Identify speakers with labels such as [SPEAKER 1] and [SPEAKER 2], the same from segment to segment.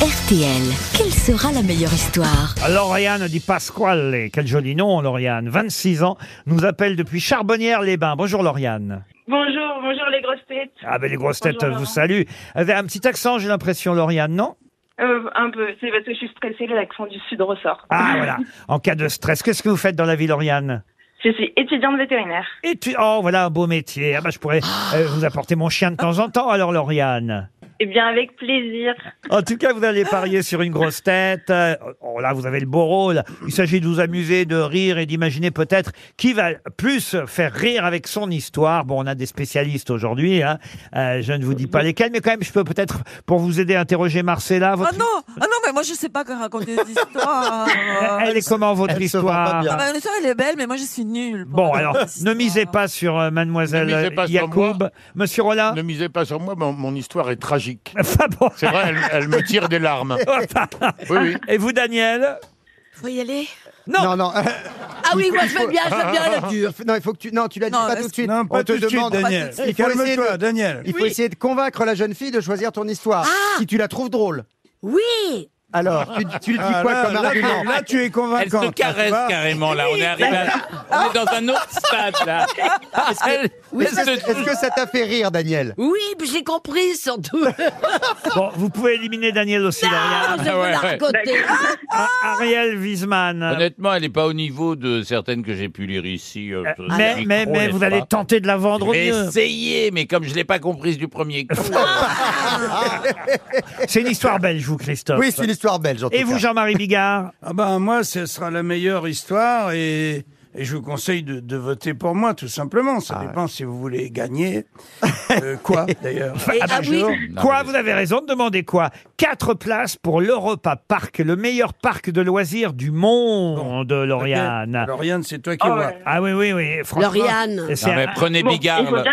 [SPEAKER 1] RTL, quelle sera la meilleure histoire?
[SPEAKER 2] Lauriane dit Pasquale, quel joli nom Lauriane, 26 ans, nous appelle depuis Charbonnières-les-Bains. Bonjour Lauriane.
[SPEAKER 3] Bonjour, bonjour les grosses têtes.
[SPEAKER 2] Ah ben les grosses
[SPEAKER 3] Bonjour,
[SPEAKER 2] têtes
[SPEAKER 3] Laurent.
[SPEAKER 2] vous saluent. Vous avez un petit accent j'ai l'impression Lauriane, non?
[SPEAKER 3] Euh, un peu, c'est parce que je suis stressée, l'accent du sud ressort.
[SPEAKER 2] Ah voilà, en cas de stress, qu'est-ce que vous faites dans la vie Lauriane?
[SPEAKER 3] Je suis étudiante vétérinaire.
[SPEAKER 2] Et tu... Oh voilà un beau métier, ah bah, je pourrais euh, vous apporter mon chien de temps en temps alors Lauriane.
[SPEAKER 3] Eh bien, avec plaisir.
[SPEAKER 2] En tout cas, vous allez parier sur une grosse tête. Euh, Oh, là, vous avez le beau rôle. Il s'agit de vous amuser, de rire et d'imaginer peut-être qui va plus faire rire avec son histoire. Bon, on a des spécialistes aujourd'hui. Hein. Euh, je ne vous dis pas lesquels, mais quand même, je peux peut-être, pour vous aider, interroger Marcella.
[SPEAKER 4] Ah
[SPEAKER 2] Votre...
[SPEAKER 4] non, ah non, mais moi je sais pas que raconter des histoires.
[SPEAKER 2] Elle est comment votre
[SPEAKER 5] Elle se vend pas
[SPEAKER 2] histoire
[SPEAKER 5] bien.
[SPEAKER 4] Ah bah, l'histoire elle est belle, mais moi je suis nulle. pour
[SPEAKER 2] Bon,
[SPEAKER 4] raconter
[SPEAKER 2] alors,
[SPEAKER 4] des
[SPEAKER 2] ne
[SPEAKER 4] histoires.
[SPEAKER 2] misez pas sur euh, mademoiselle
[SPEAKER 6] Ne misez pas sur
[SPEAKER 2] Yacoub.
[SPEAKER 6] moi.
[SPEAKER 2] Monsieur Rollin
[SPEAKER 6] Ne misez pas sur moi, mon, mon histoire est tragique.
[SPEAKER 2] Enfin, bon.
[SPEAKER 6] C'est vrai, elle, elle me tire des larmes. Oui, oui.
[SPEAKER 2] Et vous, Daniel
[SPEAKER 7] Faut y aller
[SPEAKER 2] Non.
[SPEAKER 5] Non, non.
[SPEAKER 7] Ah oui, moi je veux bien, je veux bien la dure.
[SPEAKER 5] Non, il faut que tu. Non, tu l'as dit
[SPEAKER 4] Non,
[SPEAKER 5] pas tout de suite.
[SPEAKER 8] Non, pas
[SPEAKER 5] On te
[SPEAKER 8] tout de suite,
[SPEAKER 5] demande.
[SPEAKER 8] Daniel.
[SPEAKER 5] Il faut essayer
[SPEAKER 8] Calme-toi,
[SPEAKER 5] de-
[SPEAKER 8] Daniel.
[SPEAKER 5] Il faut essayer de convaincre la jeune fille de choisir ton histoire.
[SPEAKER 7] Ah
[SPEAKER 5] Si tu la trouves drôle.
[SPEAKER 7] Oui
[SPEAKER 5] Alors, tu, tu lui dis
[SPEAKER 8] Ah,
[SPEAKER 5] quoi
[SPEAKER 8] là,
[SPEAKER 5] comme
[SPEAKER 8] là,
[SPEAKER 5] argument
[SPEAKER 8] là, tu es
[SPEAKER 9] Elle
[SPEAKER 8] convaincant.
[SPEAKER 9] se caresse carrément là. On est arrivé, à- on est dans un autre stade là. Elle-
[SPEAKER 5] Est-ce que,
[SPEAKER 9] se-
[SPEAKER 5] est-ce que ça t'a fait rire, Daniel
[SPEAKER 7] Oui, puis j'ai compris surtout.
[SPEAKER 2] Bon, vous pouvez éliminer Daniel aussi,
[SPEAKER 7] Ah, je
[SPEAKER 9] ouais, ouais.
[SPEAKER 2] Ah, Ariel Wiesman.
[SPEAKER 9] Honnêtement, elle n'est pas au niveau de certaines que j'ai pu lire ici. euh,
[SPEAKER 2] Euh,
[SPEAKER 9] le
[SPEAKER 2] mais,
[SPEAKER 9] micro,
[SPEAKER 2] mais, mais
[SPEAKER 9] n'est-ce
[SPEAKER 2] vous
[SPEAKER 9] pas
[SPEAKER 2] allez tenter de la vendre au mieux.
[SPEAKER 9] essayé, mais comme je l'ai pas comprise du premier coup.
[SPEAKER 2] C'est une histoire belge, vous, Christophe.
[SPEAKER 5] Oui, c'est une histoire belge. En
[SPEAKER 2] Et
[SPEAKER 5] tout
[SPEAKER 2] vous,
[SPEAKER 5] cas.
[SPEAKER 2] Jean-Marie Bigard
[SPEAKER 8] Ah ben moi, ce sera la meilleure histoire et, et je vous conseille de, de voter pour moi, tout simplement. Ça dépend si vous voulez gagner. Euh, quoi, d'ailleurs
[SPEAKER 7] Et- ah oui.
[SPEAKER 9] Non,
[SPEAKER 2] Quoi Vous avez raison de demander quoi? Quatre places pour l'Europa Park, le meilleur parc de loisirs du monde, Lauriane.
[SPEAKER 8] Lauriane, c'est toi qui
[SPEAKER 3] Oh,
[SPEAKER 8] vois.
[SPEAKER 3] ouais.
[SPEAKER 2] Ah oui, oui, oui. Franchement,
[SPEAKER 7] Lauriane.
[SPEAKER 2] c'est un-
[SPEAKER 9] prenez Bigard. là.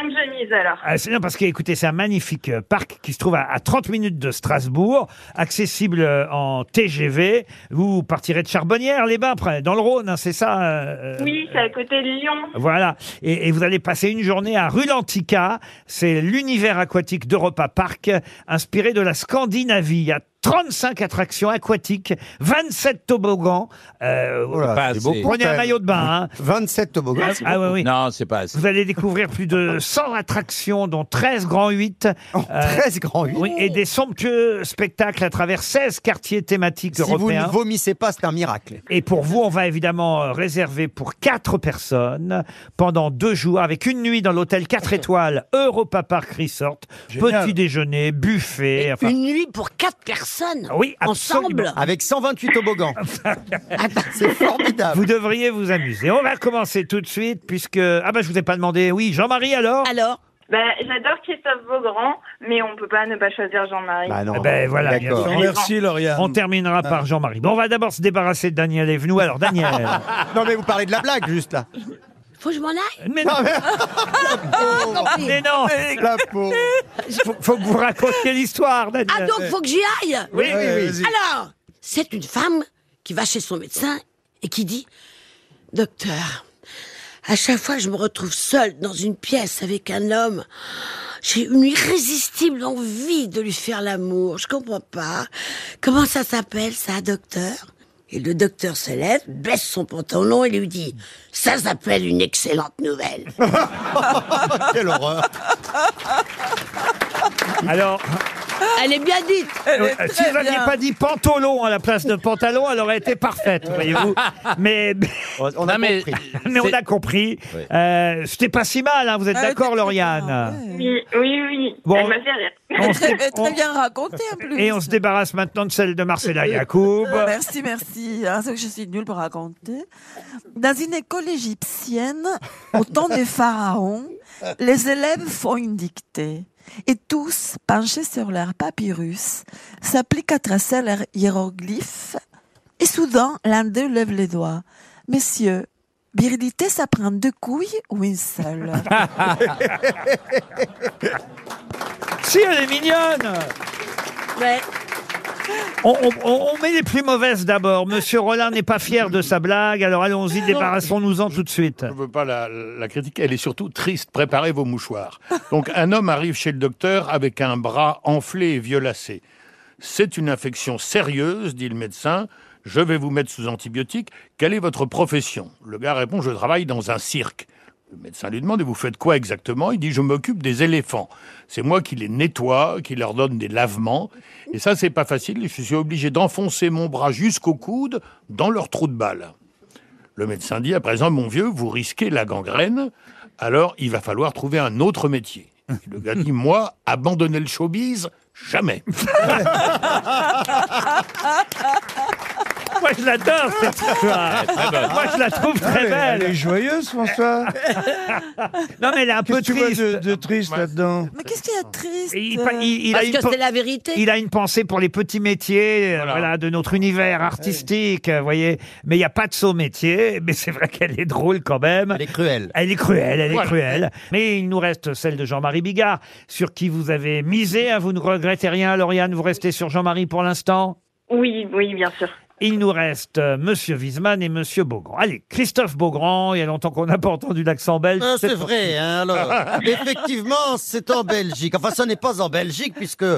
[SPEAKER 3] Bien alors.
[SPEAKER 2] Ah, c'est non, parce que, écoutez, c'est un magnifique euh, parc qui se trouve à, à 30 minutes de Strasbourg, accessible euh, en TGV. Vous partirez de Charbonnières, les bains, près, dans le Rhône, hein, c'est ça euh,
[SPEAKER 3] Oui, c'est à côté de Lyon.
[SPEAKER 2] Voilà. Et, et vous allez passer une journée à Rulantica. C'est l'univers aquatique d'Europa Park, inspiré de la Scandinavie. Il y a 35 attractions aquatiques, 27 toboggans. Euh,
[SPEAKER 5] Oh là,
[SPEAKER 9] Pas
[SPEAKER 5] c'est
[SPEAKER 9] assez.
[SPEAKER 5] beaucoup,
[SPEAKER 2] prenez un maillot de bain. hein.
[SPEAKER 5] 27 toboggans. c'est
[SPEAKER 2] Ah oui, oui.
[SPEAKER 9] Non, c'est pas assez.
[SPEAKER 2] Vous allez découvrir plus de 100 attractions, dont 13 grands 8.
[SPEAKER 5] Oh, 13 grands 8.
[SPEAKER 2] Oui, et des somptueux spectacles à travers 16 quartiers thématiques
[SPEAKER 5] Si vous ne vomissez pas, c'est un miracle.
[SPEAKER 2] Et pour vous, on va évidemment euh, réserver pour quatre personnes pendant deux jours avec une nuit dans l'hôtel 4 étoiles Europa Park Resort.
[SPEAKER 8] Génial.
[SPEAKER 2] Petit déjeuner, buffet. enfin-
[SPEAKER 7] Une nuit pour quatre personnes.
[SPEAKER 2] Oui,
[SPEAKER 7] Ensemble.
[SPEAKER 5] Avec 128 toboggans. c'est formidable.
[SPEAKER 2] Vous devriez vous amuser. On va commencer tout de suite puisque... Ah bah je vous ai pas demandé. Oui, Jean-Marie alors?
[SPEAKER 7] Alors?
[SPEAKER 3] Bah, J'adore Christophe Beaugrand, mais on peut pas ne pas choisir Jean-Marie.
[SPEAKER 5] Bah non.
[SPEAKER 2] Eh ben, voilà, bien
[SPEAKER 5] D'accord.
[SPEAKER 2] sûr.
[SPEAKER 8] Merci, Lauriane.
[SPEAKER 2] On terminera par Jean-Marie. Bon, on va d'abord se débarrasser de Daniel Evenou. Alors Daniel...
[SPEAKER 5] Non, mais vous parlez de la blague, juste là.
[SPEAKER 7] Faut que je m'en aille
[SPEAKER 2] mais non, mais non
[SPEAKER 5] La peau.
[SPEAKER 2] faut, faut que vous racontiez l'histoire, Daniel.
[SPEAKER 7] Ah donc faut que j'y aille?
[SPEAKER 2] Oui, oui, oui.
[SPEAKER 8] vas-y.
[SPEAKER 7] Alors, c'est une femme qui va chez son médecin et qui dit Docteur, à chaque fois que je me retrouve seule dans une pièce avec un homme, j'ai une irrésistible envie de lui faire l'amour. Je comprends pas. Comment ça s'appelle ça, docteur? Et le docteur se lève, baisse son pantalon et lui dit Ça s'appelle une excellente nouvelle.
[SPEAKER 5] Quelle horreur.
[SPEAKER 2] Alors,
[SPEAKER 7] Elle est bien dite.
[SPEAKER 2] Euh, si vous n'aviez pas dit pantalon à la place de pantalon, elle aurait été parfaite, voyez-vous. Mais,
[SPEAKER 5] On a
[SPEAKER 9] Non, mais-
[SPEAKER 5] compris.
[SPEAKER 2] mais on a compris. Euh, C'était pas si mal, hein, vous êtes
[SPEAKER 4] Elle
[SPEAKER 2] d'accord, Lauriane.
[SPEAKER 3] Oui, oui, oui.
[SPEAKER 2] Bon.
[SPEAKER 3] Elle m'a fait rire.
[SPEAKER 2] on se,
[SPEAKER 4] Très, bien raconté en plus.
[SPEAKER 2] Et on se débarrasse maintenant de celle de Marcella Yacoub.
[SPEAKER 4] Merci, merci. Ah, c'est que je suis nulle pour raconter. Dans une école égyptienne, au temps des pharaons, les élèves font une dictée. Et tous, penchés sur leur papyrus, s'appliquent à tracer leurs hiéroglyphes. Et soudain, l'un d'eux lève les doigts. Messieurs, virilité, ça prend deux couilles ou une seule?
[SPEAKER 2] Si, elle est mignonne
[SPEAKER 7] Ouais.
[SPEAKER 2] On, on- on- on met les plus mauvaises d'abord. Monsieur Rollin n'est pas fier de sa blague, alors allons-y, débarrassons-nous-en tout de suite.
[SPEAKER 6] Je ne veux pas la, la critiquer, elle est surtout triste. Préparez vos mouchoirs. Donc, un homme arrive chez le docteur avec un bras enflé et violacé. C'est une infection sérieuse, dit le médecin. Je vais vous mettre sous antibiotiques. Quelle est votre profession? Le gars répond Je travaille dans un cirque. Le médecin lui demande Et vous faites quoi exactement? Il dit Je m'occupe des éléphants. C'est moi qui les nettoie, qui leur donne des lavements. Et ça, c'est pas facile. Je suis obligé d'enfoncer mon bras jusqu'au coude dans leur trou de balle. Le médecin dit À présent, mon vieux, vous risquez la gangrène. Alors, il va falloir trouver un autre métier. Le gars dit Moi, abandonner le showbiz Jamais.
[SPEAKER 2] Moi, je l'adore, cette histoire. Moi, je la trouve très
[SPEAKER 8] Elle est
[SPEAKER 2] belle.
[SPEAKER 8] joyeuse, François.
[SPEAKER 2] Non, mais elle est un peu
[SPEAKER 8] Qu'est-ce que tu vois
[SPEAKER 2] triste.
[SPEAKER 8] de, de triste là-dedans
[SPEAKER 4] Mais qu'est-ce qu'il y a de triste
[SPEAKER 2] Et Il, il- il a
[SPEAKER 7] Parce
[SPEAKER 2] une
[SPEAKER 7] que c'est la vérité.
[SPEAKER 2] il a une pensée pour les petits métiers euh,
[SPEAKER 6] Voilà.
[SPEAKER 2] voilà, de notre univers artistique, vous voyez. Mais il n'y a pas de saut métier. Mais c'est vrai qu'elle est drôle quand même.
[SPEAKER 5] Elle est cruelle.
[SPEAKER 2] Elle est cruelle, elle est
[SPEAKER 6] Voilà.
[SPEAKER 2] cruelle. Mais il nous reste celle de Jean-Marie Bigard, sur qui vous avez misé. hein. Vous ne regrettez rien, Lauriane, vous restez sur Jean-Marie pour l'instant?
[SPEAKER 3] Oui, oui, bien sûr.
[SPEAKER 2] Il nous reste euh, Monsieur Wiesmann et Monsieur Beaugrand. Allez, Christophe Beaugrand, il y a longtemps qu'on n'a pas entendu l'accent belge.
[SPEAKER 5] Ah, c'est vrai, hein, alors. Effectivement, c'est en Belgique. Enfin, ça n'est pas en Belgique, puisque, euh,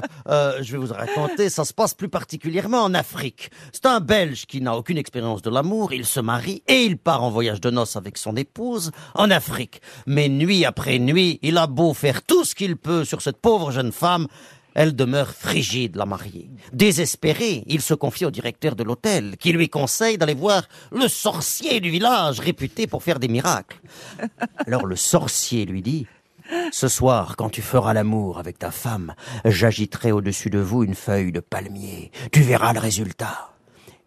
[SPEAKER 5] je vais vous raconter, ça se passe plus particulièrement en Afrique. C'est un Belge qui n'a aucune expérience de l'amour, il se marie et il part en voyage de noces avec son épouse en Afrique. Mais nuit après nuit, il a beau faire tout ce qu'il peut sur cette pauvre jeune femme, elle demeure frigide, la mariée. Désespéré, il se confie au directeur de l'hôtel, qui lui conseille d'aller voir le sorcier du village, réputé pour faire des miracles. Alors le sorcier lui dit, ce soir, quand tu feras l'amour avec ta femme, j'agiterai au-dessus de vous une feuille de palmier. Tu verras le résultat.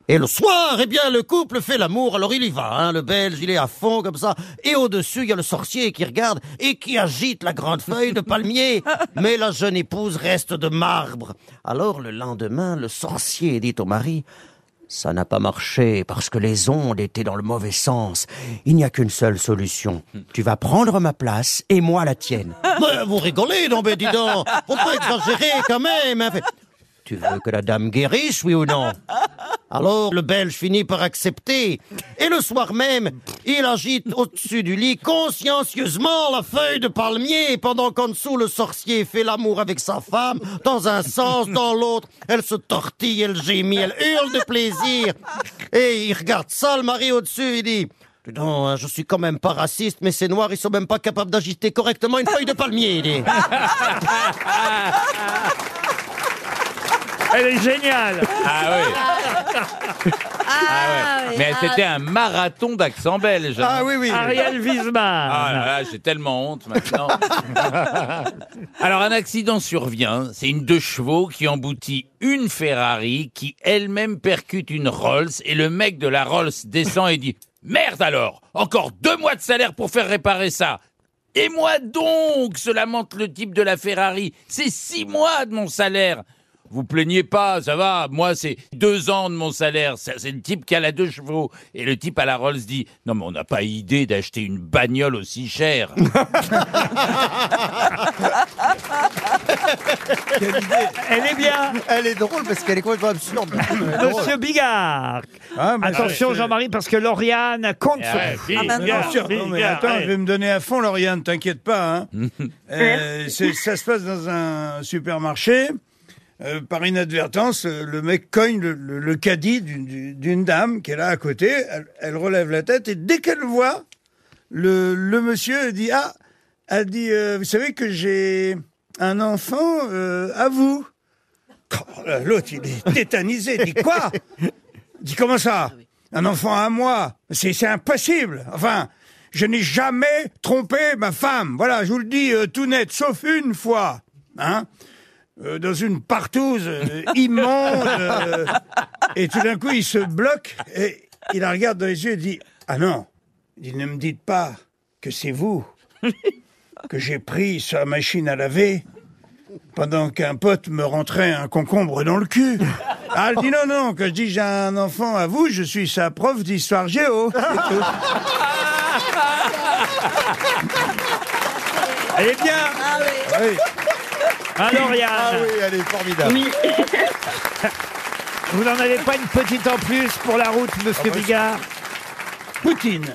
[SPEAKER 5] Et le soir, eh bien, le couple fait l'amour, alors il y va, hein, le belge, il est à fond comme ça, et au-dessus, il y a le sorcier qui regarde et qui agite la grande feuille de palmier, mais la jeune épouse reste de marbre. Alors, le lendemain, le sorcier dit au mari, ça n'a pas marché parce que les ondes étaient dans le mauvais sens. Il n'y a qu'une seule solution. Tu vas prendre ma place et moi la tienne. Mais vous rigolez, non, mais dis donc. Faut pas exagérer quand même. hein. Tu veux que la dame guérisse, oui ou non? Alors le Belge finit par accepter. Et le soir même, il agite au-dessus du lit consciencieusement la feuille de palmier pendant qu'en dessous le sorcier fait l'amour avec sa femme dans un sens, dans l'autre. Elle se tortille, elle gémit, elle hurle de plaisir. Et il regarde ça, le mari au-dessus, il dit... Donc, hein, je suis quand même pas raciste, mais ces noirs, ils sont même pas capables d'agiter correctement une feuille de palmier. il dit.
[SPEAKER 2] Elle est géniale.
[SPEAKER 9] Ah oui. Ah ouais. Mais c'était un marathon d'accent belge. hein.
[SPEAKER 8] Ah oui, oui.
[SPEAKER 2] Ariel Wiesmann.
[SPEAKER 9] Ah là là, j'ai tellement honte maintenant. Alors un accident survient, c'est une deux chevaux qui emboutit une Ferrari qui elle-même percute une Rolls et le mec de la Rolls descend et dit Merde alors, encore deux mois de salaire pour faire réparer ça. Et moi donc, se lamente le type de la Ferrari, c'est six mois de mon salaire. Vous plaignez pas, ça va. Moi, c'est deux ans de mon salaire. C'est le type qui a la deux chevaux. Et le type à la Rolls dit Non, mais on n'a pas idée d'acheter une bagnole aussi chère.
[SPEAKER 2] Elle est bien.
[SPEAKER 5] Elle est drôle parce qu'elle est complètement absurde.
[SPEAKER 2] Monsieur Bigard.
[SPEAKER 8] Ah, mais
[SPEAKER 2] Attention, Jean-Marie, parce que Lauriane compte sur
[SPEAKER 4] bah non.
[SPEAKER 8] Bien sûr. Non, mais attends,
[SPEAKER 2] ouais.
[SPEAKER 8] je vais me donner à fond, Lauriane, t'inquiète pas. Hein. Euh, ça se passe dans un supermarché. Euh, par inadvertance, euh, le mec cogne le, le- le caddie d'une- dame qui est là à côté. Elle, elle relève la tête et dès qu'elle le voit, le, le monsieur dit Ah, elle dit euh, Vous savez que j'ai un enfant euh, à vous. Oh, L'autre, il est tétanisé. Il dit Quoi? Il dit Comment ça? Un enfant à moi? C'est c'est impossible. Enfin, je n'ai jamais trompé ma femme. Voilà, je vous le dis euh, tout net, sauf une fois. Hein Euh, dans une partouze euh, immonde. euh, et tout d'un coup, il se bloque et il la regarde dans les yeux et dit Ah non, il dit, ne me dites pas que c'est vous que j'ai pris sa machine à laver pendant qu'un pote me rentrait un concombre dans le cul. Ah, elle dit non, non, quand je dis j'ai un enfant à vous, je suis sa prof d'histoire géo. c'est tout.
[SPEAKER 2] Elle est bien.
[SPEAKER 4] Ah oui.
[SPEAKER 2] Hein, Lauriane
[SPEAKER 5] Ah oui, elle est formidable.
[SPEAKER 3] Oui.
[SPEAKER 2] Vous n'en avez pas une petite en plus pour la route, monsieur Bigard
[SPEAKER 8] Poutine.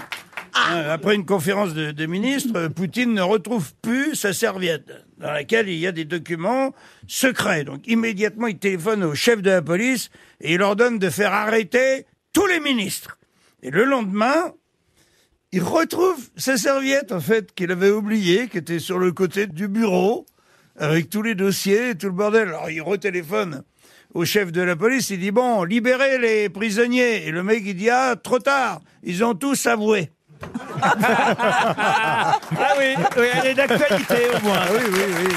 [SPEAKER 8] Hein, Après une conférence de, de ministres, euh, Poutine ne retrouve plus sa serviette dans laquelle il y a des documents secrets. Donc immédiatement, il téléphone au chef de la police et il ordonne de faire arrêter tous les ministres. Et le lendemain, il retrouve sa serviette, en fait, qu'il avait oubliée, qui était sur le côté du bureau, avec tous les dossiers tout le bordel. Alors il retéléphone au chef de la police, il dit, bon, libérez les prisonniers. Et le mec, il dit, ah, trop tard, ils ont tous avoué.
[SPEAKER 2] Ah oui, oui, elle est d'actualité au moins.
[SPEAKER 8] oui, oui, oui.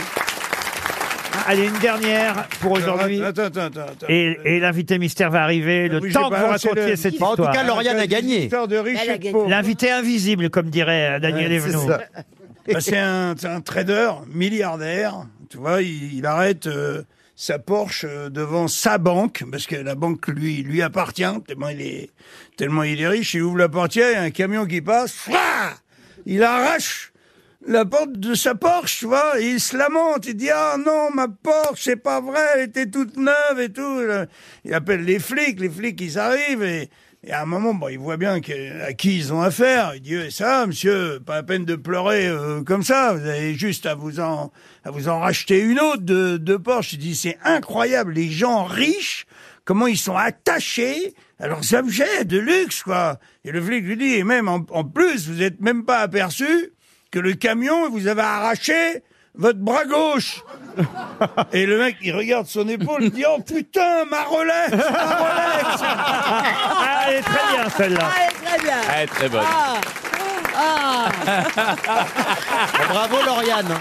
[SPEAKER 2] Allez, une dernière pour aujourd'hui.
[SPEAKER 8] Attends, attends, attends. attends.
[SPEAKER 2] Et, et l'invité mystère va arriver le
[SPEAKER 8] Oui,
[SPEAKER 2] temps que vous racontiez
[SPEAKER 8] le-
[SPEAKER 2] cette
[SPEAKER 5] Bon, en tout
[SPEAKER 2] histoire.
[SPEAKER 5] cas, Lauriane a gagné.
[SPEAKER 8] Histoire.
[SPEAKER 2] L'invité invisible, comme dirait Daniel
[SPEAKER 8] Ouais, c'est
[SPEAKER 2] Evenou.
[SPEAKER 8] Bah, c'est un, trader milliardaire. Tu vois, il, arrête euh, sa Porsche euh, devant sa banque parce que la banque lui lui appartient tellement il est tellement il est riche. Il ouvre la portière, il y a un camion qui passe. Il arrache la porte de sa Porsche, tu vois, il se lamente. Il dit ah non ma Porsche c'est pas vrai, elle était toute neuve et tout. Il appelle les flics, les flics ils arrivent et et à un moment, bon, il voit bien à qui ils ont affaire. Il dit, Eh, ça, monsieur, pas la peine de pleurer euh, comme ça. Vous avez juste à vous en, à vous en racheter une autre de, de Porsche. Il dit, c'est incroyable, les gens riches, comment ils sont attachés à leurs objets de luxe, quoi. Et le flic lui dit, et même en, en plus, vous êtes même pas aperçu que le camion, vous avez arraché votre bras gauche. Et le mec, il regarde son épaule, il dit, oh putain, ma Rolex, ma Rolex.
[SPEAKER 2] Ah, elle est très bien celle-là.
[SPEAKER 7] Ah, très bien.
[SPEAKER 9] Elle est très bonne.
[SPEAKER 7] Ah. Ah.
[SPEAKER 5] Bravo, Lauriane.